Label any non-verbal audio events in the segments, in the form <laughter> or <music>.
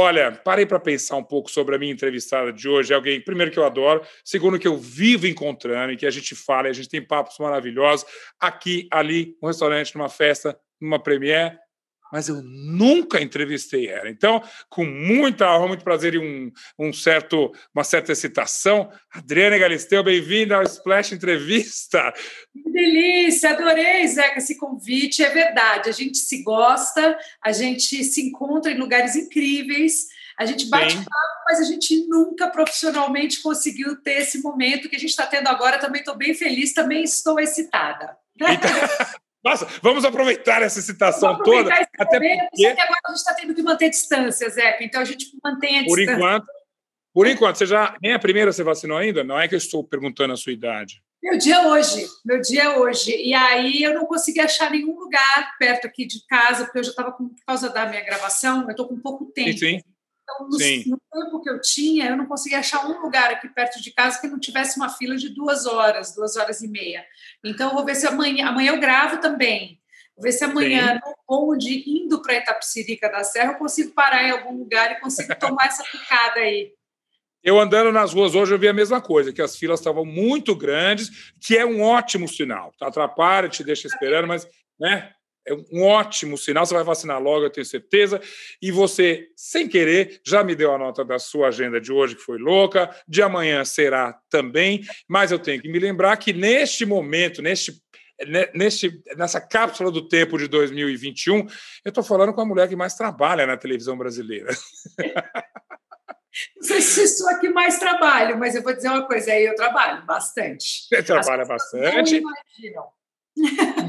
Olha, parei para pensar um pouco sobre a minha entrevistada de hoje. É alguém, primeiro, que eu adoro, segundo, que eu vivo encontrando e que a gente fala, e a gente tem papos maravilhosos aqui, ali, um restaurante, numa festa, numa premiere mas eu nunca entrevistei ela. Então, com muita honra, muito prazer e um, um certo, uma certa excitação, Adriana Galisteu, bem-vinda ao Splash Entrevista. Que delícia, adorei, Zeca, esse convite. É verdade, a gente se gosta, a gente se encontra em lugares incríveis, a gente bate Sim. papo, mas a gente nunca profissionalmente conseguiu ter esse momento que a gente está tendo agora. Também estou bem feliz, também estou excitada. Então... <laughs> Nossa, vamos aproveitar essa citação aproveitar toda. Até porque... agora a gente está tendo que manter distância, Zeca. Então a gente mantém a por distância. Enquanto, por enquanto, você já. Nem a primeira você vacinou ainda? Não é que eu estou perguntando a sua idade. Meu dia é hoje, meu dia é hoje. E aí eu não consegui achar nenhum lugar perto aqui de casa, porque eu já estava por causa da minha gravação, eu estou com pouco tempo. Sim, sim. Então, no, tempo que eu tinha, eu não conseguia achar um lugar aqui perto de casa que não tivesse uma fila de duas horas, duas horas e meia. Então, eu vou ver se amanhã, amanhã eu gravo também. Vou ver se amanhã, Sim. no bonde, indo para Itapsirica da Serra, eu consigo parar em algum lugar e consigo tomar essa picada aí. Eu andando nas ruas hoje, eu vi a mesma coisa, que as filas estavam muito grandes, que é um ótimo sinal. Atrapalha, te deixa esperando, mas né, é um ótimo sinal. Você vai vacinar logo, eu tenho certeza. E você, sem querer, já me deu a nota da sua agenda de hoje, que foi louca. De amanhã será também. Mas eu tenho que me lembrar que neste momento, neste neste, nessa cápsula do tempo de 2021, eu estou falando com a mulher que mais trabalha na televisão brasileira. Não sei se sou a que mais trabalho, mas eu vou dizer uma coisa aí, eu trabalho bastante. Você trabalha bastante.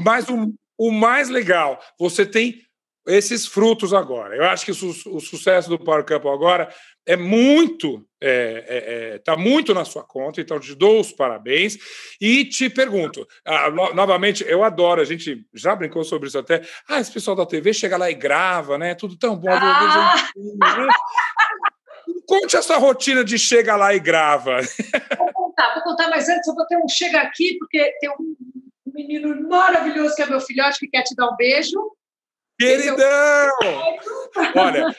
Mas o, o mais legal, você tem esses frutos agora. Eu acho que o, sucesso do Power Couple agora é muito, está é, é, é, tá muito na sua conta, então te dou os parabéns e te pergunto, ah, no, novamente, eu adoro, a gente já brincou sobre isso até, ah, esse pessoal da TV chega lá e grava, né? Tudo tão bom. Ah! Né? Conte essa rotina de chega lá e grava. Vou contar, vou contar, mas antes eu vou ter um chega aqui, porque tem um menino maravilhoso que é meu filhote, que quer te dar um beijo. Queridão! <laughs> Olha,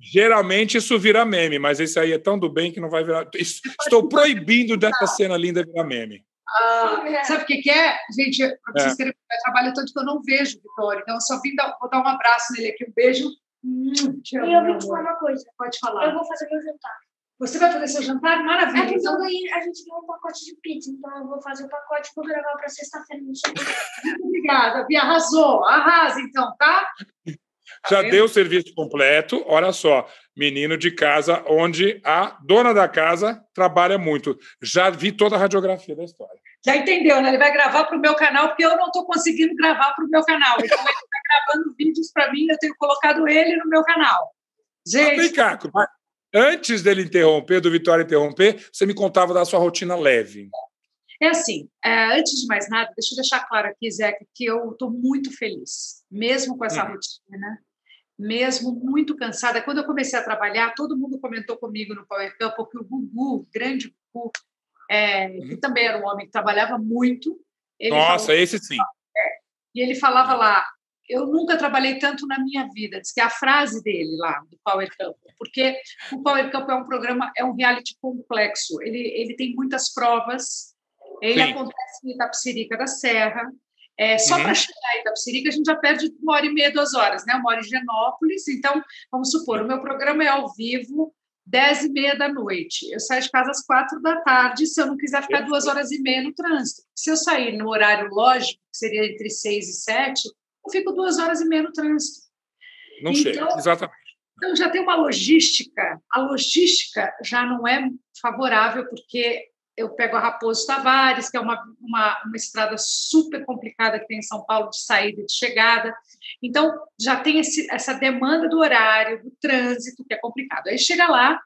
geralmente isso vira meme, mas esse aí é tão do bem que não vai virar. Estou proibindo dessa cena linda virar meme. Ah, sabe o que, que é? Gente, para vocês é. terem eu trabalho tanto que eu não vejo Vitória, então eu só vim dar, vou dar um abraço nele aqui, um beijo. Hum, e eu vou te falar uma coisa. Pode falar. Eu vou fazer meu jantar. Você vai fazer seu jantar? Maravilha. É então... a gente ganhou um pacote de pizza, então eu vou fazer o pacote e vou gravar para sexta-feira. Muito obrigada, Bia. Arrasou. Arrasa, então, tá? Já tá deu o serviço completo. Olha só, menino de casa, onde a dona da casa trabalha muito. Já vi toda a radiografia da história. Já entendeu, né? Ele vai gravar para o meu canal, porque eu não estou conseguindo gravar para o meu canal. Então, ele está gravando vídeos para mim, eu tenho colocado ele no meu canal. Gente. Vem cá, Antes dele interromper, do Vitória interromper, você me contava da sua rotina leve. É assim, é, antes de mais nada, deixa eu deixar claro aqui, Zeca, que eu estou muito feliz, mesmo com essa hum. rotina, mesmo muito cansada. Quando eu comecei a trabalhar, todo mundo comentou comigo no Power Camp que o Gugu, grande Gugu, é, que uhum. também era um homem que trabalhava muito. Nossa, falou, esse sim. É, e ele falava lá, eu nunca trabalhei tanto na minha vida, diz que é a frase dele lá, do Power Camp, porque o Power Camp é um programa, é um reality complexo, ele, ele tem muitas provas, ele Sim. acontece em Itapsirica da Serra, é, só uhum. para chegar em Itapsirica a gente já perde uma hora e meia, duas horas, né? Uma hora em Genópolis, então, vamos supor, o meu programa é ao vivo, dez e meia da noite. Eu saio de casa às quatro da tarde, se eu não quiser ficar duas horas e meia no trânsito. Se eu sair no horário lógico, que seria entre seis e sete, eu fico duas horas e meia no trânsito. Não então, chega, exatamente. Então já tem uma logística. A logística já não é favorável, porque eu pego a Raposo Tavares, que é uma, uma, uma, estrada super complicada que tem em São Paulo de saída e de chegada. Então, já tem esse, essa demanda do horário, do trânsito, que é complicado. Aí chega lá,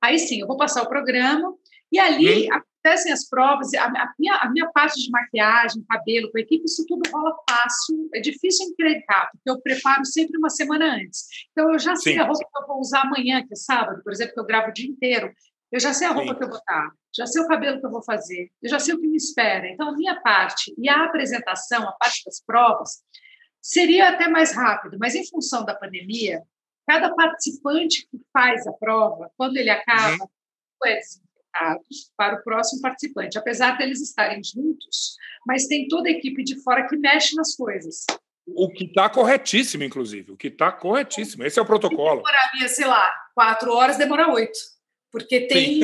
aí sim, eu vou passar o programa, e ali hum acontecem as provas, a, a, minha, a minha parte de maquiagem, cabelo, com a equipe, isso tudo rola fácil, é difícil encrencar, porque eu preparo sempre uma semana antes. Então, eu já sei Sim. a roupa que eu vou usar amanhã, que é sábado, por exemplo, que eu gravo o dia inteiro, eu já sei a roupa Sim. que eu vou estar, já sei o cabelo que eu vou fazer, eu já sei o que me espera. Então, a minha parte e a apresentação, a parte das provas, seria até mais rápido, mas em função da pandemia, cada participante que faz a prova, quando ele acaba, uhum. é para o próximo participante, apesar deles estarem juntos, mas tem toda a equipe de fora que mexe nas coisas. O que está corretíssimo, inclusive. O que está corretíssimo. Esse é o protocolo. Demoraria, sei lá, quatro horas, demora oito. Porque tem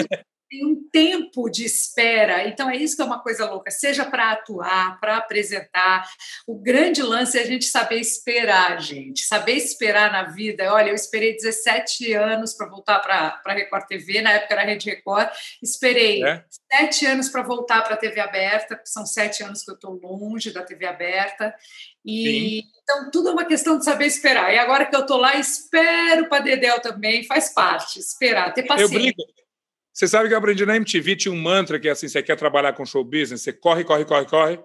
tem um tempo de espera. Então, é isso que é uma coisa louca, seja para atuar, para apresentar. O grande lance é a gente saber esperar, gente. Saber esperar na vida. Olha, eu esperei 17 anos para voltar para a Record TV, na época era Rede Record. Esperei é? sete anos para voltar para a TV aberta, porque são sete anos que eu estou longe da TV aberta. E então tudo é uma questão de saber esperar. E agora que eu estou lá, espero para Dedel também, faz parte, esperar, ter paciência. Eu brinco, você sabe que eu aprendi na MTV, tinha um mantra que é assim: você quer trabalhar com show business, você corre, corre, corre, corre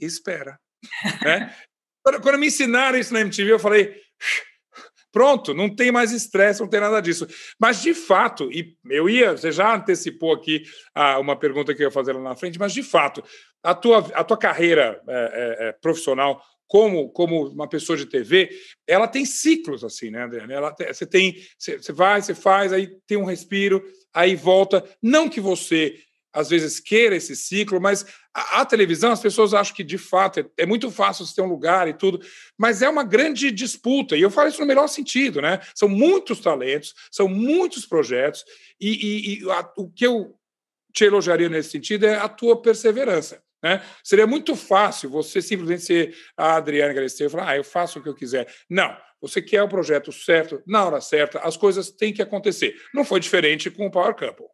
e espera. né? <laughs> quando, me ensinaram isso na MTV, eu falei: pronto, não tem mais estresse, não tem nada disso. Mas, de fato, e eu ia, você já antecipou aqui ah, uma pergunta que eu ia fazer lá na frente, mas, de fato, a tua, a tua carreira é, é, profissional como, como uma pessoa de TV, ela tem ciclos assim, né, Adriana? Ela, você tem, você, você vai, você faz, aí tem um respiro, aí volta. Não que você às vezes queira esse ciclo, mas a, a televisão, as pessoas acham que de fato é, é, muito fácil você ter um lugar e tudo, mas é uma grande disputa, e eu falo isso no melhor sentido, né? São muitos talentos, são muitos projetos, e, e, e a, o que eu te elogiaria nesse sentido é a tua perseverança. Né? Seria muito fácil você simplesmente ser a Adriana Galisteu e falar, ah, eu faço o que eu quiser. Não, você quer o projeto certo, na hora certa, as coisas têm que acontecer. Não foi diferente com o Power Couple.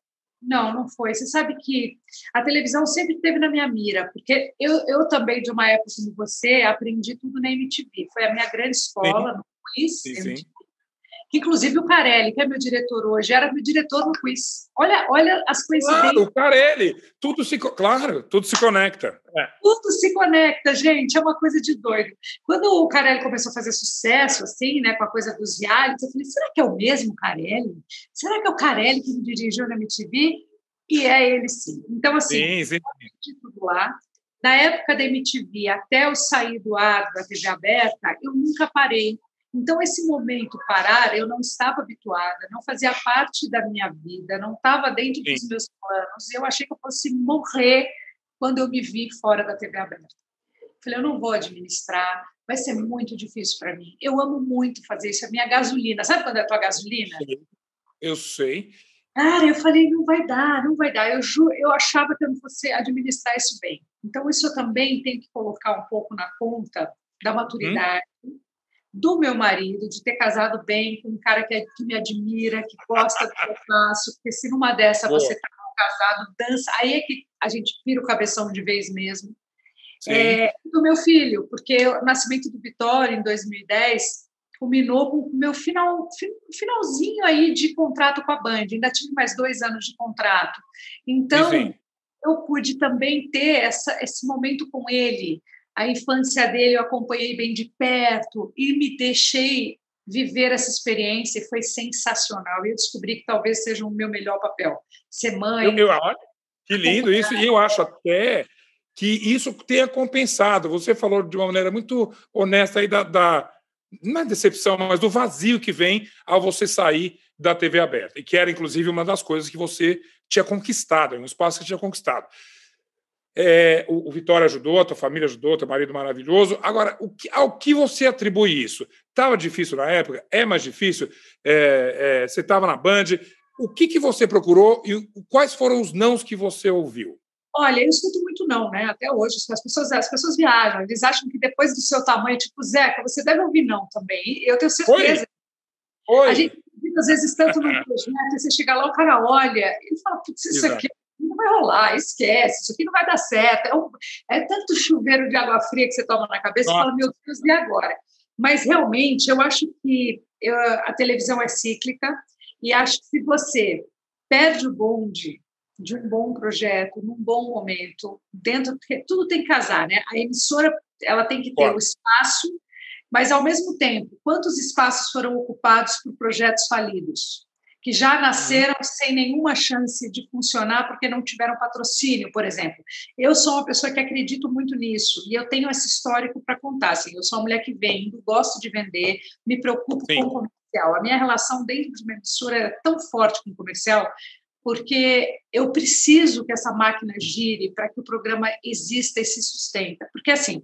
Não, não foi. Você sabe que a televisão sempre esteve na minha mira, porque eu, eu também, de uma época como você, aprendi tudo na MTV. Foi a minha grande escola sim. no quiz, sim, MTV. Sim que inclusive o Carelli, que é meu diretor hoje, era meu diretor no quiz. Olha, olha as coincidências. Claro, o Carelli, tudo se, claro, tudo se conecta. É. Tudo se conecta, gente, é uma coisa de doido. Quando o Carelli começou a fazer sucesso, assim, né, com a coisa dos realities, eu falei, será que é o mesmo Carelli? Será que é o Carelli que me dirigiu na MTV? E é ele sim. Então, assim, sim, sim. tudo lá. Na época da MTV, até eu sair do ar da TV aberta, eu nunca parei então, esse momento parar, eu não estava habituada, não fazia parte da minha vida, não estava dentro Sim. dos meus planos. Eu achei que eu fosse morrer quando eu me vi fora da TV aberta. Falei, eu não vou administrar, vai ser muito difícil para mim. Eu amo muito fazer isso, é minha gasolina. Sabe quando é a tua gasolina? Eu sei. Cara, eu falei, não vai dar, não vai dar. Eu, ju eu achava que eu não fosse administrar isso bem. Então, isso eu também tenho que colocar um pouco na conta da maturidade, hum? Do meu marido, de ter casado bem com um cara que, é, que me admira, que gosta do que eu faço, porque se numa dessa Boa. você está casado, dança, aí é que a gente vira o cabeção de vez mesmo. É, do meu filho, porque o nascimento do Vitória em 2010 culminou com o meu final, finalzinho aí de contrato com a Band, ainda tive mais dois anos de contrato. Então, sim. eu pude também ter essa, esse momento com ele, a infância dele eu acompanhei bem de perto e me deixei viver essa experiência e foi sensacional. E eu descobri que talvez seja o meu melhor papel, ser mãe. Eu, eu, que lindo isso, e eu acho até que isso tenha compensado. Você falou de uma maneira muito honesta aí da, da não é decepção, mas do vazio que vem ao você sair da TV aberta, e que era, inclusive, uma das coisas que você tinha conquistado, um espaço que tinha conquistado. É, o, o, Vitória ajudou, a tua família ajudou, teu marido maravilhoso. Agora, o que, ao que você atribui isso? Estava difícil na época? É mais difícil? É, é, você estava na Band? O que, que você procurou e quais foram os nãos que você ouviu? Olha, eu escuto muito não, né? Até hoje. As pessoas, as pessoas viajam, eles acham que depois do seu tamanho, tipo, Zeca, você deve ouvir não também. Eu tenho certeza. Oi? Oi. A gente, às vezes, tanto no <laughs> projeto, você chega lá, o cara olha e fala, putz, isso Exato. aqui vai rolar, esquece, isso aqui não vai dar certo. É, um, é tanto chuveiro de água fria que você toma na cabeça e fala, meu Deus, e agora? Mas realmente eu acho que eu, a televisão é cíclica e acho que se você perde o bonde de um bom projeto, num bom momento, dentro, porque tudo tem que casar, né? A emissora ela tem que ter o espaço, mas ao mesmo tempo, quantos espaços foram ocupados por projetos falidos? Que já nasceram sem nenhuma chance de funcionar porque não tiveram patrocínio, por exemplo. Eu sou uma pessoa que acredito muito nisso e eu tenho esse histórico para contar. Assim, eu sou uma mulher que vende, gosto de vender, me preocupo Sim. com o comercial. A minha relação dentro de uma emissora era tão forte com o comercial, porque eu preciso que essa máquina gire para que o programa exista e se sustenta. Porque, assim,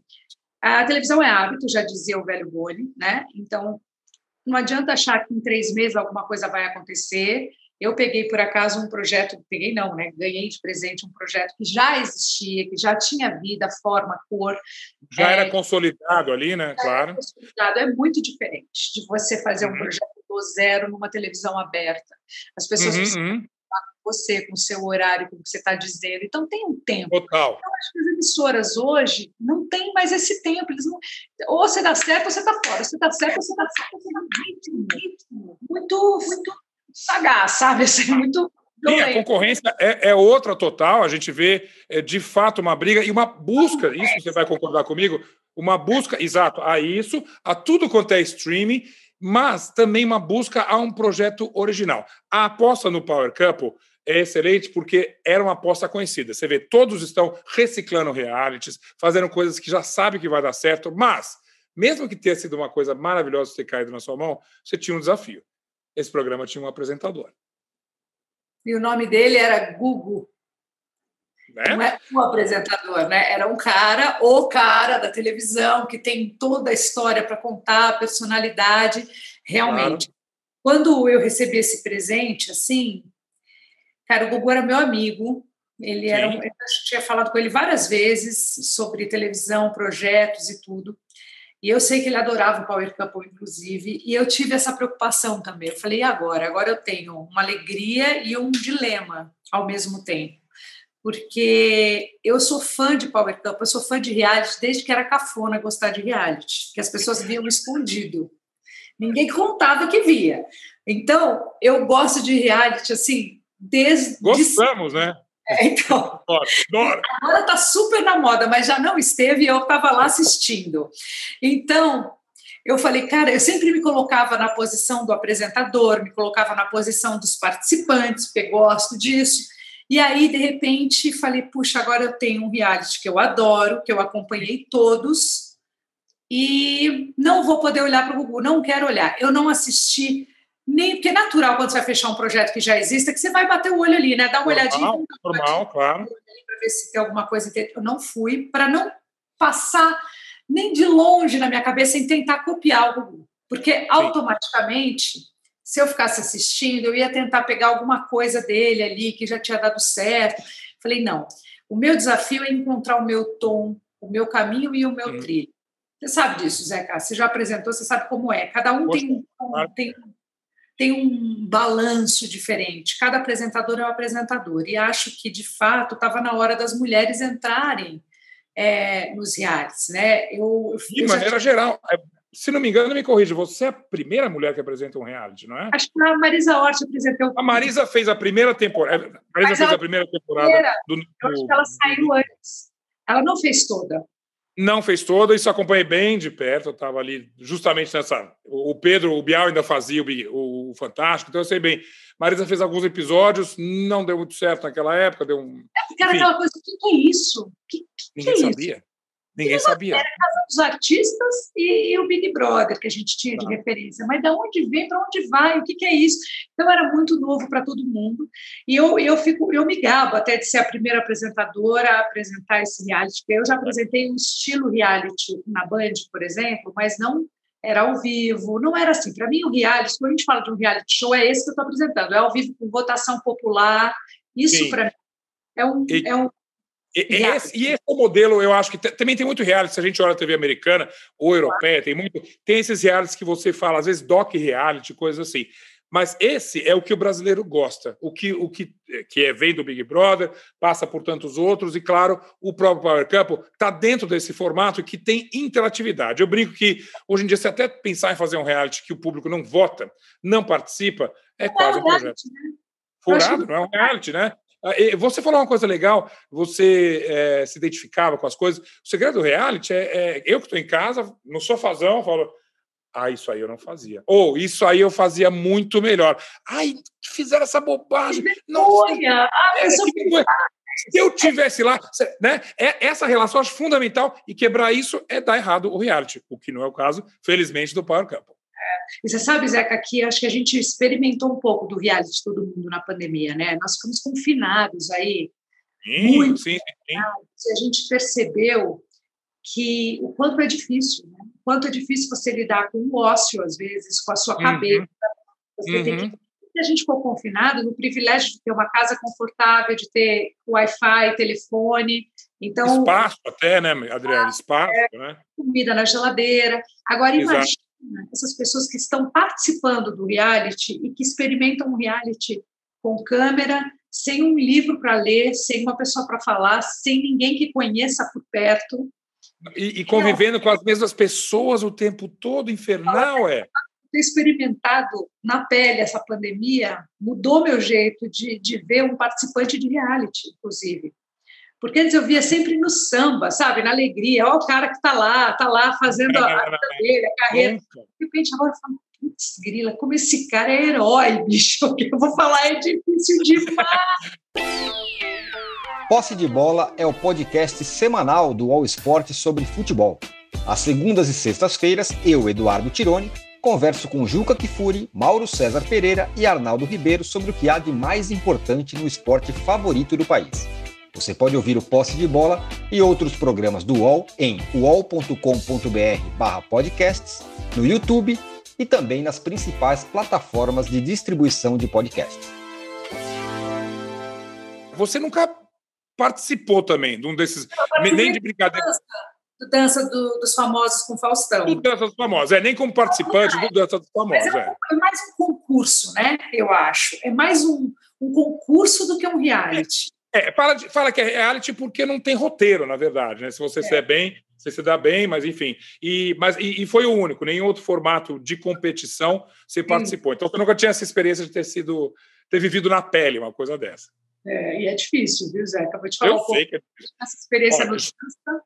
a televisão é hábito, já dizia o velho Boni, né? Então, não adianta achar que em três meses alguma coisa vai acontecer. Eu peguei, por acaso, um projeto, peguei não, né? Ganhei de presente um projeto que já existia, que já tinha vida, forma, cor. Já é, era consolidado ali, né? Claro. Consolidado. É muito diferente de você fazer um uhum. projeto do zero numa televisão aberta. As pessoas uhum, uhum você, com o seu horário, com o que você está dizendo. Então, tem um tempo. Total. Eu acho que as emissoras hoje não têm mais esse tempo. Eles não... Ou você dá certo ou você está fora. Você dá certo ou você está fora. Você dá ritmo, ritmo. Muito, muito sagaz, sabe? Assim, muito. Sim, a concorrência é, é, outra total. A gente vê, é, de fato, uma briga e uma busca. Isso você vai concordar comigo? Uma busca, exato, a isso, a tudo quanto é streaming mas também uma busca a um projeto original. A aposta no Power Couple é excelente porque era uma aposta conhecida. Você vê, todos estão reciclando realities, fazendo coisas que já sabe que vai dar certo, mas, mesmo que tenha sido uma coisa maravilhosa ter caído na sua mão, você tinha um desafio. Esse programa tinha um apresentador. E o nome dele era Gugu. Né? Não é um apresentador, né? Era um cara, o cara da televisão, que tem toda a história para contar, a personalidade, realmente. Claro. Quando eu recebi esse presente, assim, Cara, o Gugu era meu amigo. Ele era, eu tinha falado com ele várias vezes sobre televisão, projetos e tudo. E eu sei que ele adorava o Power Couple, inclusive, e eu tive essa preocupação também. Eu falei, e agora? Agora eu tenho uma alegria e um dilema ao mesmo tempo. Porque eu sou fã de Power Couple, eu sou fã de reality desde que era cafona gostar de reality, que as pessoas viam escondido. Ninguém contava que via. Então, eu gosto de reality, assim, desde. Gostamos, de... né? <laughs> É, então. Agora está super na moda, mas já não esteve e eu estava lá assistindo. Então, eu falei, cara, eu sempre me colocava na posição do apresentador, me colocava na posição dos participantes, porque gosto disso. E aí, de repente, falei, puxa, agora eu tenho um reality que eu adoro, que eu acompanhei todos, e não vou poder olhar para o Google, não quero olhar. Eu não assisti nem porque é natural quando você vai fechar um projeto que já exista que você vai bater o olho ali, né? Dar uma normal, olhadinha. Normal, claro. Para ver se tem alguma coisa. Eu não fui para não passar nem de longe na minha cabeça em tentar copiar o Gugu, porque automaticamente, se eu ficasse assistindo, eu ia tentar pegar alguma coisa dele ali que já tinha dado certo. Falei não. O meu desafio é encontrar o meu tom, o meu caminho e o meu hum. trilho. Você sabe disso, Zeca? Você já apresentou, você sabe como é. Cada um tem, um, tem tem um balanço diferente. Cada apresentador é um apresentador. E acho que, de fato, estava na hora das mulheres entrarem é, nos realities. Né? Eu, eu de maneira geral. É, se não me engano, me corrija, você é a primeira mulher que apresenta um reality, não é? Acho que a Marisa Hort apresentou. A Marisa fez a primeira temporada. A Marisa fez a primeira temporada. Primeira, do, do, eu acho que ela saiu antes. Ela não fez toda. Não fez toda, isso acompanhei bem de perto. Eu estava ali justamente nessa. O Pedro, o Bial ainda fazia o, o, Fantástico, então eu sei bem. Marisa fez alguns episódios, não deu muito certo naquela época, deu um. É aquela coisa: o que, que é isso? Que, que Ninguém que é sabia. Isso? Ninguém sabia. Era a casa dos artistas e, e, o Big Brother que a gente tinha de tá. referência. Mas de onde vem, para onde vai, o que, que, é isso? Então era muito novo para todo mundo. E eu, eu fico, eu me gabo até de ser a primeira apresentadora a apresentar esse reality. Eu já apresentei um estilo reality na Band, por exemplo, mas não era ao vivo, não era assim. Para mim, o reality, quando a gente fala de um reality show, é esse que eu estou apresentando, é ao vivo com votação popular. Isso, para mim, é um, e, é um, e esse, e esse é o modelo, eu acho que também tem muito reality. Se a gente olha a TV americana ou europeia, tem muito. Tem esses realities que você fala, às vezes doc reality, coisas assim. Mas esse é o que o brasileiro gosta, o que, o que, que é, vem do Big Brother, passa por tantos outros, e claro, o próprio Power Couple está dentro desse formato que tem interatividade. Eu brinco que hoje em dia, se até pensar em fazer um reality que o público não vota, não participa, é quase um projeto. Né? Furado, não é um reality, né? Ah, você falou uma coisa legal, você é, se identificava com as coisas. O segredo do reality é, é eu que estou em casa, no sofazão, falo, ah, isso aí eu não fazia. Ou isso aí eu fazia muito melhor. Ai, fizeram essa bobagem. Nossa, ah, é, se eu tivesse lá, né? É, essa relação acho fundamental e quebrar isso é dar errado o reality, o que não é o caso, felizmente, do Power Couple. E você sabe, Zeca, que acho que a gente experimentou um pouco do reality todo mundo na pandemia, né? Nós ficamos confinados aí. Sim, muito sim, sim. E a gente percebeu que o quanto é difícil, né? o quanto é difícil você lidar com o ócio, às vezes, com a sua uhum. cabeça. Você uhum. tem que uhum. a gente ficou confinado no privilégio de ter uma casa confortável, de ter Wi-Fi, telefone. Então, espaço até, né, Adriana? Espaço, é, né? Comida na geladeira. Agora, Exato. imagina essas pessoas que estão participando do reality e que experimentam um reality com câmera, sem um livro para ler, sem uma pessoa para falar, sem ninguém que conheça por perto. E, e convivendo com as mesmas pessoas o tempo todo, infernal, é? Ter experimentado na pele essa pandemia mudou meu jeito de, de ver um participante de reality, inclusive. Porque antes eu via sempre no samba, sabe? Na alegria. Olha o cara que está lá, está lá fazendo a, a dele, a carreira. De repente, agora eu falo, putz, grila, como esse cara é herói, <laughs> bicho. Que eu vou falar, é difícil demais. Posse de Bola é o podcast semanal do All Sport sobre futebol. Às segundas e sextas-feiras, eu, Eduardo Tironi, converso com Juca Kifuri, Mauro César Pereira e Arnaldo Ribeiro sobre o que há de mais importante no esporte favorito do país. Você pode ouvir o Posse de Bola e outros programas do UOL em uol.com.br/podcasts, no YouTube e também nas principais plataformas de distribuição de podcasts. Você nunca participou também de um desses. Nem de brincadeira. Do Dança do, dos Famosos com Faustão. Do Dança dos Famosos, é, nem como participante do Dança dos Famosos. É, é. é, mais um concurso, né? Eu acho. É mais um, um concurso do que um reality. É, fala, de, fala que é reality porque não tem roteiro, na verdade, né? Se você é. se é bem, você se dá bem, mas enfim. E, mas, e, e, foi o único, nenhum outro formato de competição você participou. Então você nunca tinha essa experiência de ter sido, ter vivido na pele uma coisa dessa. É, e é difícil, viu, Zé? Acabou de falar Eu um sei que é difícil. Essa experiência Olha, no dança.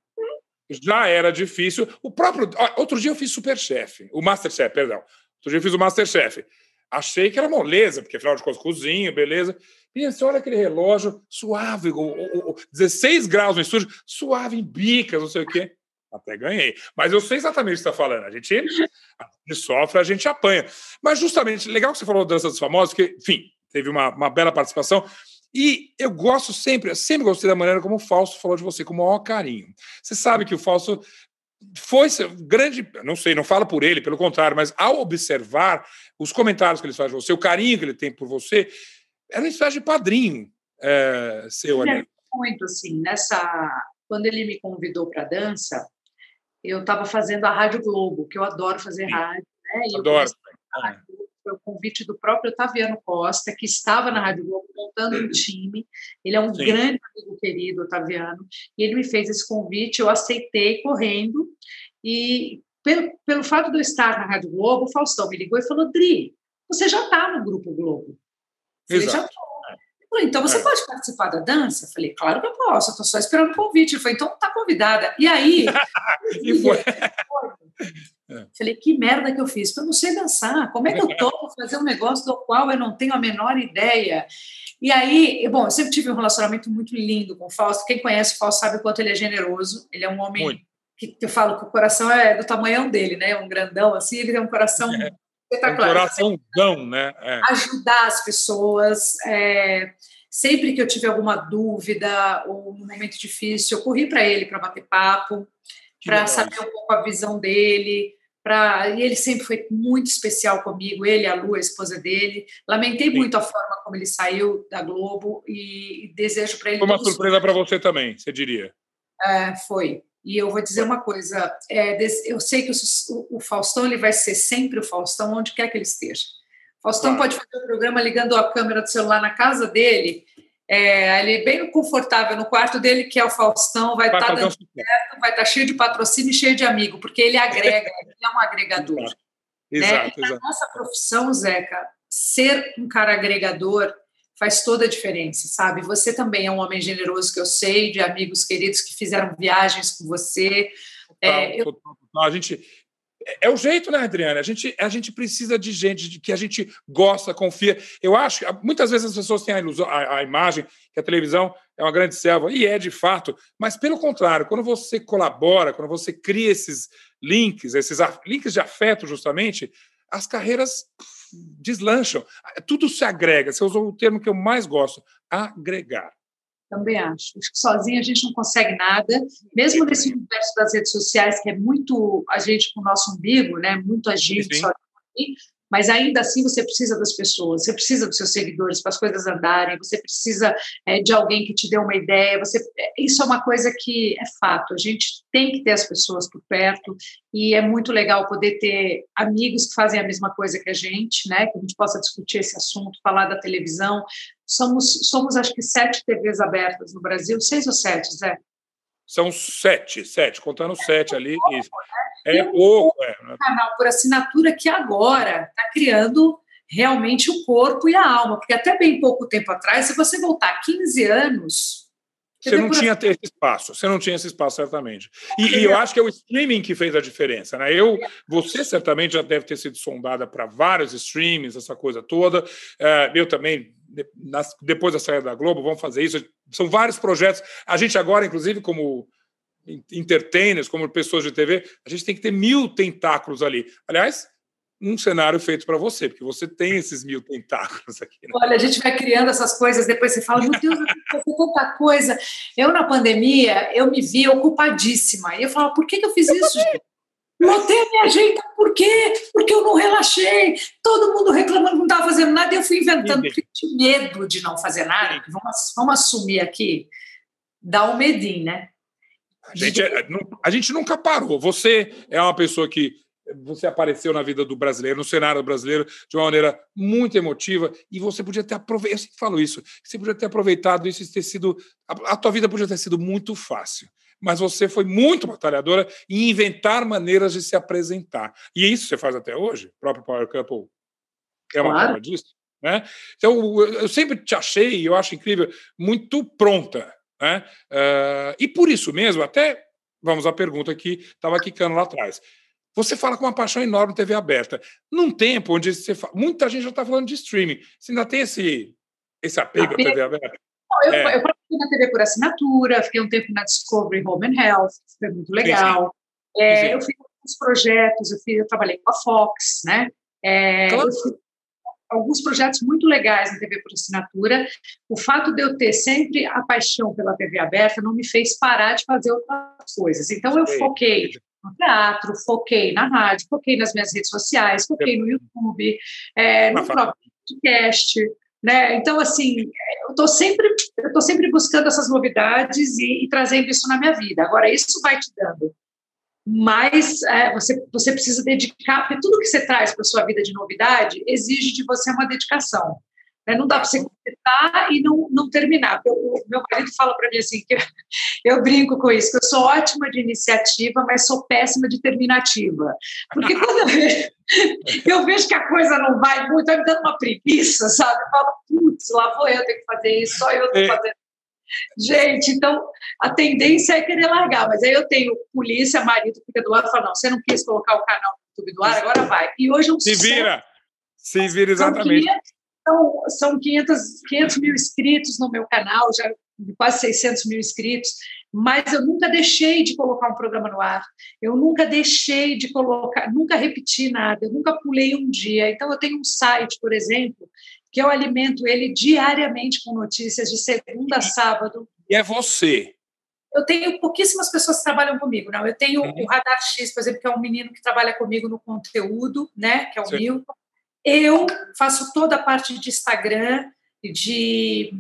Já era difícil. O próprio. Outro dia eu fiz Superchef, o Masterchef, perdão. Outro dia eu fiz o Masterchef. Achei que era moleza, porque afinal de contas, cozinho, beleza. E olha aquele relógio suave, o, o, o, 16 graus no estúdio, suave em bicas, não sei o quê. Até ganhei. Mas eu sei exatamente o que você está falando. A gente, a gente sofre, a gente apanha. Mas justamente, legal que você falou da dança dos famosos, que, enfim, teve uma, uma bela participação. E eu gosto sempre, sempre gostei da maneira como o Fausto falou de você, com o maior carinho. Você sabe que o Fausto foi grande, não sei, não falo por ele, pelo contrário, mas ao observar os comentários que ele faz de você, o carinho que ele tem por você, era uma espécie de padrinho é, seu ali. Muito assim, nessa. Quando ele me convidou para dança, eu estava fazendo a Rádio Globo, que eu adoro fazer Sim. rádio, né? E adoro foi o convite do próprio Otaviano Costa, que estava na Rádio Globo montando um time. Ele é um Sim. grande amigo querido, Otaviano, e ele me fez esse convite, eu aceitei correndo, e pelo, pelo fato de eu estar na Rádio Globo, o Faustão me ligou e falou, Dri, você já está no Grupo Globo. Ele já Falei, então você é. pode participar da dança? Eu falei, claro que eu posso, estou só esperando o convite. Ele falou, então está convidada. E aí. <laughs> e foi. <laughs> É. Falei, que merda que eu fiz? Eu não sei dançar. Como é que eu <laughs> topo fazer um negócio do qual eu não tenho a menor ideia? E aí, bom, eu sempre tive um relacionamento muito lindo com o Fausto. Quem conhece o Fausto sabe o quanto ele é generoso. Ele é um homem que, que, eu falo que o coração é do tamanho dele, né? Um grandão assim, ele tem um coração <laughs> é. espetacular. Um coraçãozão, né? É. Ajudar as pessoas. É, sempre que eu tive alguma dúvida ou um momento difícil, eu corri para ele para bater papo, para saber um pouco a visão dele Pra, e ele sempre foi muito especial comigo, ele, a Lu, a esposa dele. Lamentei Sim. muito a forma como ele saiu da Globo e, e desejo para ele. Foi uma surpresa para você também, você diria? É, foi. E eu vou dizer uma coisa: é, eu sei que o, o, Faustão ele vai ser sempre o Faustão, onde quer que ele esteja. O Faustão claro. pode fazer o programa ligando a câmera do celular na casa dele é, ali bem confortável no quarto dele, que é o Faustão, vai estar tá dando certo, vai estar tá cheio de patrocínio e cheio de amigo, porque ele agrega, <laughs> ele é um agregador. Exato, né? exato, na nossa profissão, Zeca, ser um cara agregador faz toda a diferença, sabe? Você também é um homem generoso que eu sei, de amigos queridos que fizeram viagens com você. Total, é, eu... total, total. A gente é, é o jeito, né, Adriana? A gente, a gente precisa de gente de que a gente gosta, confia. Eu acho que muitas vezes as pessoas têm a, ilusão, a, a, imagem que a televisão é uma grande selva, e é de fato, mas pelo contrário, quando você colabora, quando você cria esses links, esses links de afeto, justamente, as carreiras deslancham. Tudo se agrega. Você usou o termo que eu mais gosto: agregar. Também acho. Acho que sozinho a gente não consegue nada, mesmo nesse universo das redes sociais, que é muito a gente com o nosso umbigo, né? muito a gente sozinho, mas ainda assim você precisa das pessoas, você precisa dos seus seguidores para as coisas andarem, você precisa é, de alguém que te dê uma ideia. Você, é, isso é uma coisa que é fato. A gente tem que ter as pessoas por perto e é muito legal poder ter amigos que fazem a mesma coisa que a gente, né? Que a gente possa discutir esse assunto, falar da televisão. Somos, somos acho que sete TVs abertas no Brasil, seis ou sete, Zé? São sete, sete, contando sete ali. Isso. É pouco. É. Um canal por assinatura que agora está criando realmente o corpo e a alma, porque até bem pouco tempo atrás, se você voltar 15 anos. Você não tinha esse espaço, você não tinha esse espaço, certamente. E, e, eu acho que é o streaming que fez a diferença, né? Eu, você certamente já deve ter sido sondada para vários streamings, essa coisa toda. É, eu também, depois da saída da Globo, vamos fazer isso. São vários projetos. A gente agora, inclusive, como entertainers, como pessoas de TV, a gente tem que ter mil tentáculos ali. Aliás, um cenário feito para você, porque você tem esses mil tentáculos aqui. Né? Olha, a gente vai criando essas coisas, depois você fala, meu Deus, eu fazer tanta coisa. Eu, na pandemia, eu me vi ocupadíssima. E eu falo, por que, que eu fiz isso, gente? Lotei a minha agenda, por quê? Porque eu não relaxei. Todo mundo reclamando que não estava fazendo nada, e eu fui inventando, porque tinha medo de não fazer nada. Vamos, vamos assumir aqui, dá um medinho, né? A gente, é, a gente nunca parou. Você é uma pessoa que você apareceu na vida do brasileiro, no cenário brasileiro, de uma maneira muito emotiva, e você podia ter aproveitado, eu sempre falo isso, você podia ter aproveitado isso e ter sido. A, a tua vida podia ter sido muito fácil. Mas você foi muito batalhadora em inventar maneiras de se apresentar. E isso você faz até hoje, o próprio Power Couple é uma claro. forma disso. Né? Então, eu sempre te achei, eu acho incrível, muito pronta né? Uh, e por isso mesmo, até vamos à pergunta que estava quicando lá atrás. Você fala com uma paixão enorme TV aberta. Num tempo onde você fala, muita gente já está falando de streaming, você ainda tem esse, esse apego à TV aberta? Eu, é. eu participei na TV por assinatura, fiquei um tempo na Discovery Home and Health, foi muito legal. Sim, sim. É, sim. Eu fiz alguns projetos, eu, fiz, eu trabalhei com a Fox, né? É, claro. Eu fiz alguns projetos muito legais na TV por assinatura. O fato de eu ter sempre a paixão pela TV aberta não me fez parar de fazer outras coisas. Então, eu foquei no teatro, foquei na rádio, foquei nas minhas redes sociais, foquei no YouTube, é, no próprio podcast. Né? Então, assim, eu estou sempre, eu sempre buscando essas novidades e, e trazendo isso na minha vida. Agora, isso vai te dando mas é, você, você precisa dedicar, porque tudo que você traz para a sua vida de novidade exige de você uma dedicação. Né? Não dá para você começar e não, não terminar. O meu marido fala para mim assim, que eu, <laughs> eu, brinco com isso, que eu sou ótima de iniciativa, mas sou péssima de terminativa. Porque quando eu vejo, <laughs> eu vejo que a coisa não vai muito, vai me dando uma preguiça, sabe? Eu falo, putz, lá vou eu ter que fazer isso, só eu estou é. fazendo Gente, então a tendência é querer largar, mas aí eu tenho polícia, marido que fica do lado e fala: não, você não quis colocar o canal no YouTube do ar, agora vai. E hoje é um Se vira! Se vira exatamente. São, são 500, 500 mil inscritos no meu canal, já quase 600 mil inscritos, mas eu nunca deixei de colocar um programa no ar, eu nunca deixei de colocar, nunca repeti nada, eu nunca pulei um dia. Então, eu tenho um site, por exemplo, que eu alimento ele diariamente com notícias de segunda a sábado. E é você. Eu tenho pouquíssimas pessoas que trabalham comigo, não. Eu tenho uhum. o Radar X, por exemplo, que é um menino que trabalha comigo no conteúdo, né? Que é o Sim. Milton. Eu faço toda a parte de Instagram, de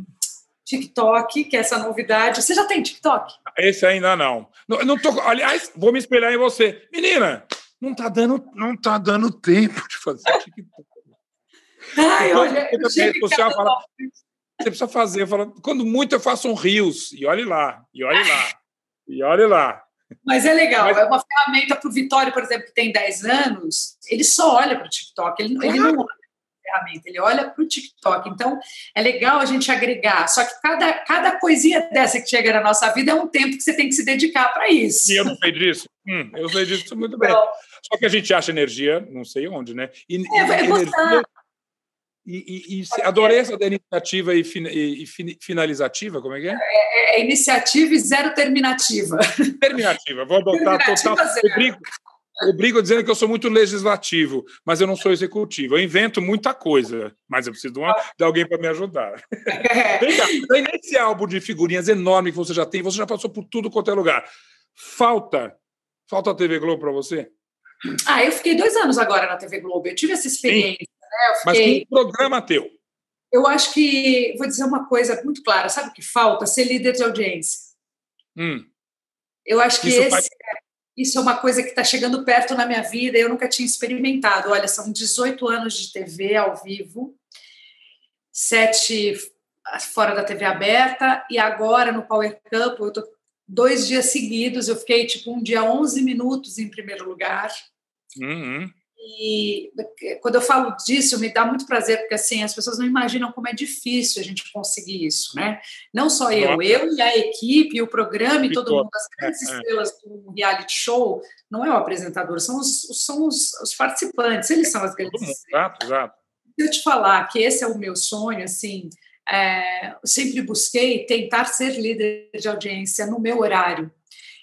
TikTok, que é essa novidade. Você já tem TikTok? Esse ainda não. Não, não tô, aliás, vou me espelhar em você. Menina, não tá dando, não tá dando tempo de fazer <laughs> TikTok. Ai, olha, social fala, você precisa fazer. Falo, quando muito eu faço um rios, e olhe lá, e olhe lá, e olhe lá. Mas é legal, Mas... é uma ferramenta para o Vitório, por exemplo, que tem 10 anos, ele só olha para o TikTok, ele, claro. ele não olha ferramenta, ele olha para o TikTok. Então, é legal a gente agregar, só que cada, cada coisinha dessa que chega na nossa vida é um tempo que você tem que se dedicar para isso. E eu não sei disso? Hum, eu sei disso muito bem. Então, só que a gente acha energia, não sei onde, né? E, é, é energia, e, e, e adorei essa da iniciativa e, fin, e, finalizativa, como é que é? É, é? iniciativa e zero terminativa. <laughs> Terminativa, vou adotar terminativa total. Eu brinco, obrigo dizendo que eu sou muito legislativo, mas eu não sou executivo. Eu invento muita coisa, mas eu preciso de, uma, de alguém para me ajudar. Vem cá, nesse álbum de figurinhas enorme que você já tem, você já passou por tudo quanto é lugar. Falta, falta a TV Globo para você? Ah, eu fiquei dois anos agora na TV Globo. Eu tive essa experiência. Né? Fiquei... Mas um programa teu? Eu acho que, vou dizer uma coisa muito clara, sabe o que falta? Ser líder de audiência. Hum. Eu acho que isso, esse, faz... isso é uma coisa que está chegando perto na minha vida eu nunca tinha experimentado. Olha, são 18 anos de TV ao vivo, sete fora da TV aberta, e agora no Power Camp, eu tô dois dias seguidos, eu fiquei tipo um dia 11 minutos em primeiro lugar. Uhum. E quando eu falo disso, me dá muito prazer, porque assim, as pessoas não imaginam como é difícil a gente conseguir isso, né? Não só eu, eu e a equipe, o programa e todo mundo, as grandes é, é. estrelas do reality show, não é o apresentador, são os, são os, os participantes, eles são as grandes estrelas. Exato, exato. Se eu te falar que esse é o meu sonho, assim, é, sempre busquei tentar ser líder de audiência no meu horário.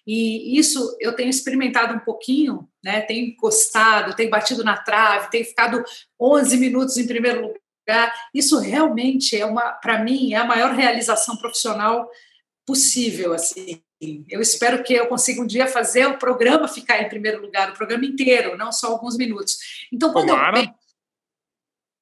E isso eu tenho experimentado um pouquinho, né? Tenho encostado, tenho batido na trave, tenho ficado 11 minutos em primeiro lugar. Isso realmente é uma, para mim, é a maior realização profissional possível, assim. Eu espero que eu consiga um dia fazer o programa ficar em primeiro lugar, o programa inteiro, não só alguns minutos. Então, quando Tomara. eu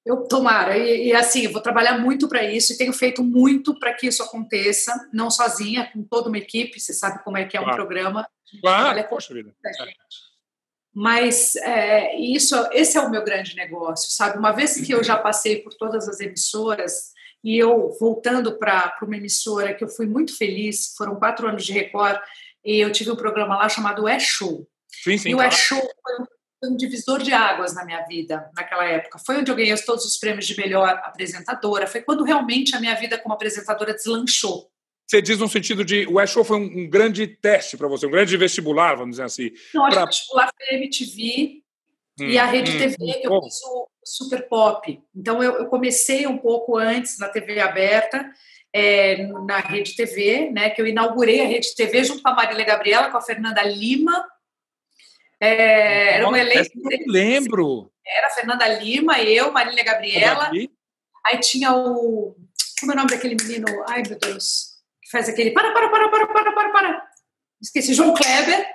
eu tomara, e, e assim, eu vou trabalhar muito para isso e tenho feito muito para que isso aconteça, não sozinha, com toda uma equipe, você sabe como é que é claro. um programa. Claro, poxa vida. É. Mas é, isso, esse é o meu grande negócio, sabe? Uma vez que eu já passei por todas as emissoras e eu voltando para uma emissora que eu fui muito feliz, foram quatro anos de Record, e eu tive um programa lá chamado É Show. Sim, sim, e o É Show foi um um divisor de águas na minha vida naquela época. Foi onde eu ganhei todos os prêmios de melhor apresentadora. Foi quando realmente a minha vida como apresentadora deslanchou. Você diz no sentido de o Show foi um, um grande teste para você, um grande vestibular, vamos dizer assim. Não, pra... o vestibular foi a MTV hum, e a Rede hum, TV, que eu fiz o Super Pop. Então eu, eu, comecei um pouco antes na TV aberta, é, na Rede TV, né, que eu inaugurei a Rede TV junto com a Marília Gabriela, com a Fernanda Lima, é, era um elenco. Eu lembro. Era Fernanda Lima, eu, Marília Gabriela. Aí tinha o. Como é o nome daquele menino? Ai, meu Deus. Que faz aquele. Para, para, para, para, para, para, para. Esqueci, João Kleber.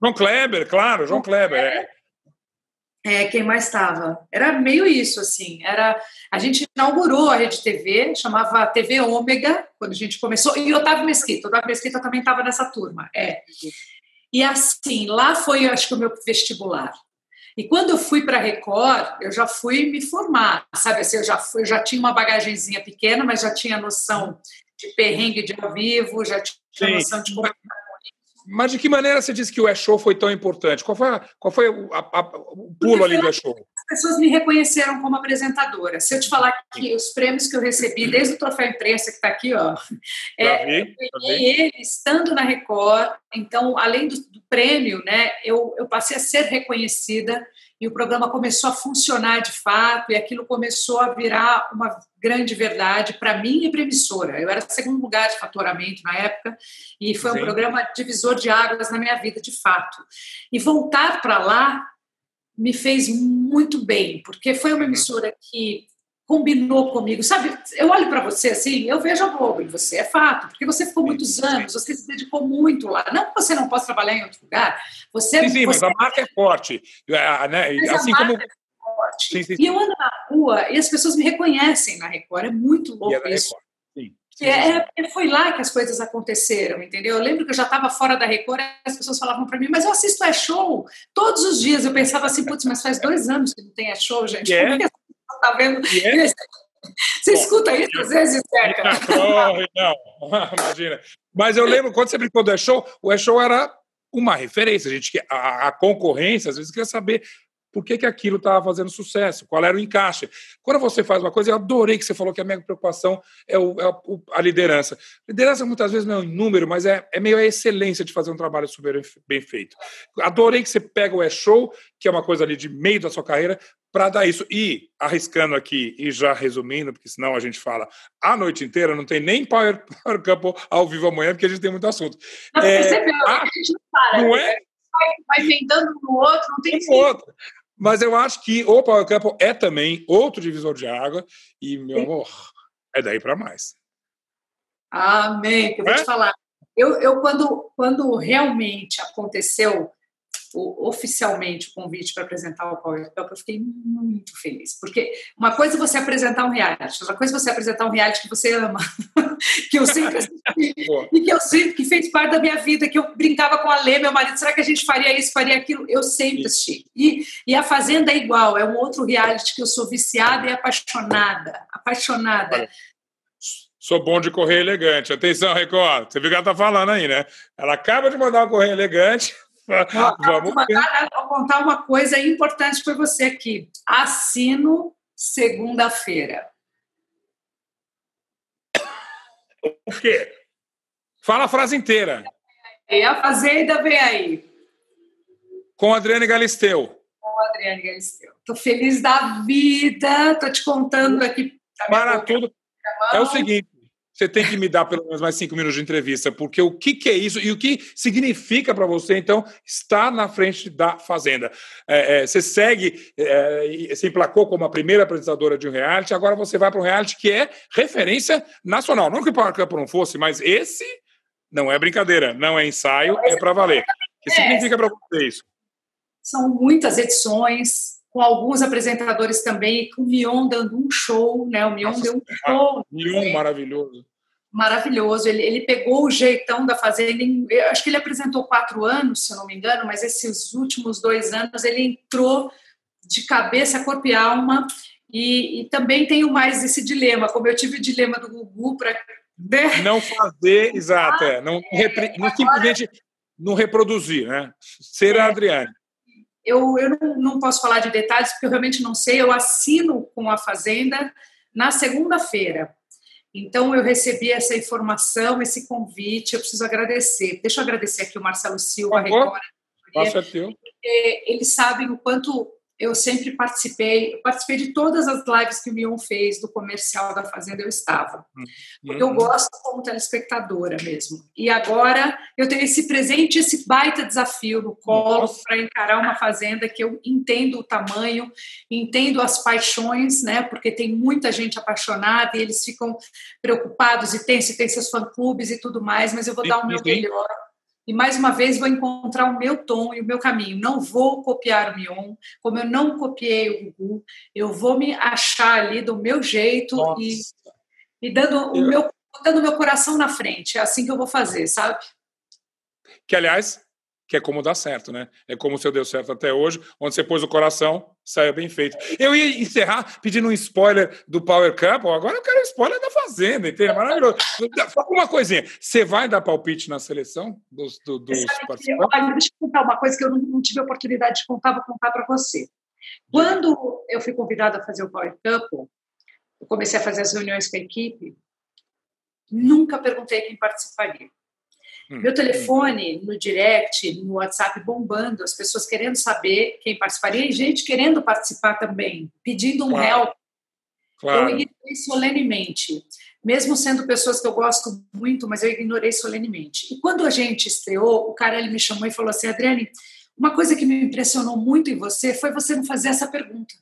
João Kleber, claro, João Kleber. É. É, quem mais estava? Era meio isso, assim. Era a gente inaugurou a rede TV, chamava TV Ômega, quando a gente começou. E Otávio Mesquita. Otávio Mesquita também estava nessa turma. É. E assim, lá foi, acho que, o meu vestibular. E quando eu fui para a Record, eu já fui me formar, sabe? Assim, eu já, fui, eu já tinha uma bagagenzinha pequena, mas já tinha noção de perrengue de ao vivo, já tinha Sim. noção de como mas de que maneira você disse que o E-Show foi tão importante? Qual foi, a, qual foi a, a, o pulo ali do E-Show? As pessoas me reconheceram como apresentadora. Se eu te falar que os prêmios que eu recebi, desde o troféu imprensa que está aqui, ó, é, vi, eu ganhei ele estando na Record. Então, além do, do prêmio, né, eu, eu passei a ser reconhecida e o programa começou a funcionar de fato, e aquilo começou a virar uma grande verdade para mim e para emissora. Eu era segundo lugar de faturamento na época, e foi Sim. um programa divisor de águas na minha vida, de fato. E voltar para lá me fez muito bem, porque foi uma uhum. emissora que combinou comigo. Sabe, eu olho para você assim, eu vejo a Globo em você, é fato, porque você ficou muitos anos, você se dedicou muito lá. Não que você não possa trabalhar em outro lugar. Você, sim, sim, você... mas a marca é forte. É, né? Assim como. É forte. Sim, sim, sim. E eu ando na rua e as pessoas me reconhecem na Record. É muito louco é isso. É, é, foi lá que as coisas aconteceram, entendeu? Eu lembro que eu já estava fora da Record as pessoas falavam para mim, mas eu assisto é show todos os dias. Eu pensava assim, putz, mas faz dois anos que não tem é show, gente. Yeah. É? Tá vendo? Yeah. Você Bom, escuta isso às vezes, Zeca? Não, não, <laughs> imagina. Mas eu lembro, quando você brincou do E-Show, o E-Show era uma referência. A, gente, a, a concorrência, às vezes, queria saber por que, que aquilo estava fazendo sucesso, qual era o encaixe. Quando você faz uma coisa, eu adorei que você falou que a minha preocupação é, o, é a liderança. Liderança muitas vezes não é em número, mas é, é meio a excelência de fazer um trabalho super bem feito. Adorei que você pega o E-Show, que é uma coisa ali de meio da sua carreira, para dar isso. E, arriscando aqui e já resumindo, porque senão a gente fala a noite inteira, não tem nem Power, <laughs> Power Couple ao vivo amanhã, porque a gente tem muito assunto. Não, é, percebeu, a, a gente não para. Não é? vai, vai um no outro, não tem um outro. Mas eu acho que o Power Couple é também outro divisor de água e, meu amor, é daí para mais. Amém. Que eu vou é? te falar. Eu, eu quando, quando realmente aconteceu oficialmente o convite para apresentar o Power Cup, eu fiquei muito feliz. Porque uma coisa é você apresentar um reality, outra coisa é você apresentar um reality que você ama, <laughs> que eu sempre assisti, <laughs> e que eu sempre, que fez parte da minha vida, que eu brincava com a Lê, meu marido, será que a gente faria isso, faria aquilo? Eu sempre assisti. E, e a Fazenda é igual, é um outro reality que eu sou viciada e apaixonada, apaixonada. Sou bom de correr elegante. Atenção, Record. Você viu o que ela está falando aí, né? Ela acaba de mandar um correr elegante. Vamos <laughs> mandar, vou contar uma coisa importante para você aqui. Assino segunda-feira. O quê? Fala a frase inteira. E a Fazenda vem aí. Com Adriane Galisteu. Com Adriane Galisteu. Estou feliz da vida. Estou te contando aqui. Para tudo. É o seguinte: você tem que me dar pelo menos mais cinco minutos de entrevista, porque o que, que é isso e o que significa para você, então, estar na frente da Fazenda. É, é, você segue, é, se emplacou como a primeira apresentadora de um reality, agora você vai para um reality que é referência nacional. Não que o Power Cup não fosse, mas esse não é brincadeira, não é ensaio, é para valer. O que significa para você isso? São muitas edições, com alguns apresentadores também, com o Mion dando um show, né? O Mion Nossa, deu um show. Mion maravilhoso. Maravilhoso. Ele, ele pegou o jeitão da Fazenda. Eu acho que ele apresentou quatro anos, se eu não me engano, mas esses últimos dois anos ele entrou de cabeça, corpo e alma. E, e também tenho mais esse dilema, como eu tive o dilema do Gugu para né? não fazer, exato, é, não, repri, não simplesmente não reproduzir, né? Ser é, a Adriane. Eu, eu não, não posso falar de detalhes, porque eu realmente não sei. Eu assino com a Fazenda na segunda-feira. Então, eu recebi essa informação, esse convite, eu preciso agradecer. Deixa eu agradecer aqui o Marcelo Silva, Record. Eles sabem o quanto eu sempre participei, eu participei de todas as lives que o Mion fez do comercial da Fazenda, eu estava. Uhum. Porque eu gosto como telespectadora mesmo. E agora eu tenho esse presente, esse baita desafio no colo para encarar uma Fazenda que eu entendo o tamanho, entendo as paixões, né? Porque tem muita gente apaixonada e eles ficam preocupados e tem, se tem seus fã-clubes e tudo mais, mas eu vou dar o meu melhor e mais uma vez vou encontrar o meu tom e o meu caminho. Não vou copiar o Mion, como eu não copiei o Gugu, eu vou me achar ali do meu jeito e, e dando eu... o meu dando meu coração na frente. É assim que eu vou fazer, sabe? Que aliás, que é como dá certo, né? É como se eu deu certo até hoje, onde você pôs o coração, saia bem feito. Eu ia encerrar pedindo um spoiler do Power Cup, agora eu quero um spoiler da Fazenda, entende? Maravilhoso. Só uma coisinha, você vai dar palpite na seleção dos, do, dos participantes? Olha, deixa eu contar uma coisa que eu não, não tive a oportunidade de contar, vou contar para você. Quando eu fui convidada a fazer o Power Cup, eu comecei a fazer as reuniões com a equipe, nunca perguntei quem participaria. Hum, Meu hum. telefone no direct, no WhatsApp bombando, as pessoas querendo saber quem participaria e gente querendo participar também, pedindo um claro. help. Claro. Eu ignorei solenemente, mesmo sendo pessoas que eu gosto muito, mas eu ignorei solenemente. E quando a gente estreou, o cara ele me chamou e falou assim: Adriane, uma coisa que me impressionou muito em você foi você não fazer essa pergunta.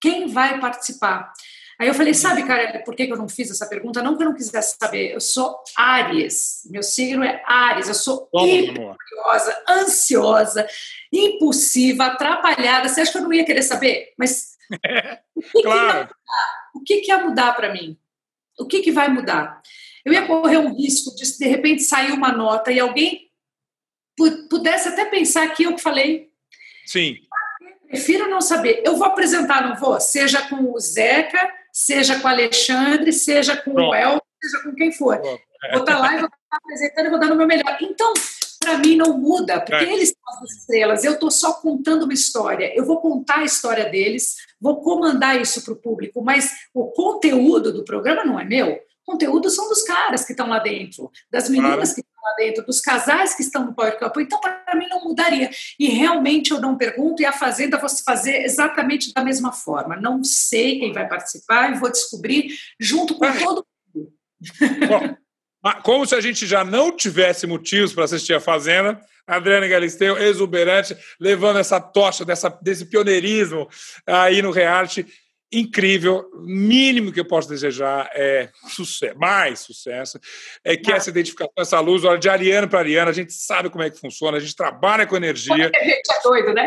Quem vai participar? Aí eu falei, sabe, cara, por que eu não fiz essa pergunta? Não que eu não quisesse saber, eu sou Ares, meu signo é Ares, eu sou curiosa, ansiosa, impulsiva, atrapalhada. Você acha que eu não ia querer saber? Mas <laughs> o que, claro. que o que, que ia mudar para mim? O que, que vai mudar? Eu ia correr um risco de, de repente, sair uma nota e alguém pudesse até pensar que eu falei. Sim. Prefiro não saber. Eu vou apresentar, não vou? Seja com o Zeca, seja com o Alexandre, seja com Pronto. o El, seja com quem for. Pronto. Vou estar lá e vou estar apresentando e vou dando o meu melhor. Então, para mim não muda, porque é. eles são as estrelas, eu estou só contando uma história. Eu vou contar a história deles, vou comandar isso para o público, mas o conteúdo do programa não é meu. O conteúdo são dos caras que estão lá dentro, das meninas claro. que lá dentro, dos casais que estão no Power Cup. Então, para mim, não mudaria. E realmente eu não pergunto, e a Fazenda vou fazer exatamente da mesma forma. Não sei quem vai participar e vou descobrir junto com todo mundo. Bom, como se a gente já não tivesse motivos para assistir a Fazenda, Adriana Galisteu, exuberante, levando essa tocha dessa, desse pioneirismo aí no reality incrível. Mínimo que eu posso desejar é sucesso, mais sucesso. É que ah. essa identificação, essa luz, olha, de Ariana para Ariana, a gente sabe como é que funciona, a gente trabalha com energia. A gente é doido, né?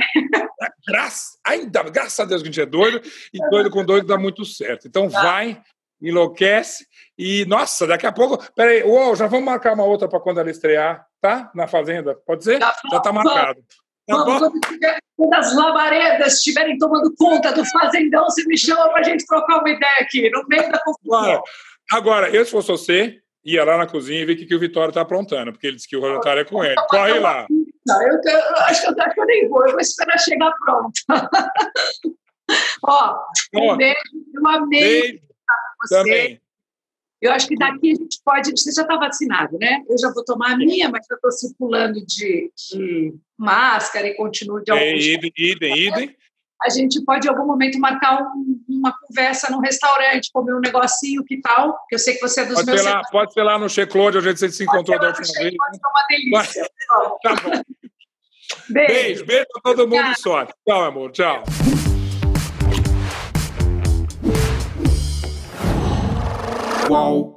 Graças, ainda, graças a Deus que a gente é doido, e doido com doido dá muito certo. Então ah. vai, enlouquece, e nossa, daqui a pouco. Peraí, uou, já vamos marcar uma outra para quando ela estrear, tá? Na Fazenda, pode ser? Já está marcado. Tá quando, tiver, quando as labaredas estiverem tomando conta do fazendão, você me chama para a gente trocar uma ideia aqui, no meio da confusão. Agora, eu, se fosse você, ia lá na cozinha e ver o que, que o Vitório está aprontando, porque ele disse que o voluntário é com ele. Corre lá. Não, eu, eu, acho que eu, acho que eu nem vou, eu vou esperar chegar pronto. <laughs> Ó, um beijo, eu amei beijo. você. Também. Eu acho que daqui a gente pode. Você já está vacinado, né? Eu já vou tomar a minha, mas eu estou circulando de, de, máscara e continuo de algum. Idem, idem, idem. A gente pode, em algum momento, marcar um, uma conversa num restaurante, comer um negocinho, que tal? Que eu sei que você é dos pode meus. Ser lá, pode ser lá no Checlode, onde a gente se encontrou da última vez. Pode ser uma delícia. <laughs> Tá bom. Beijo. Beijo, beijo para todo mundo e sorte. Tchau, amor. Tchau. Qual?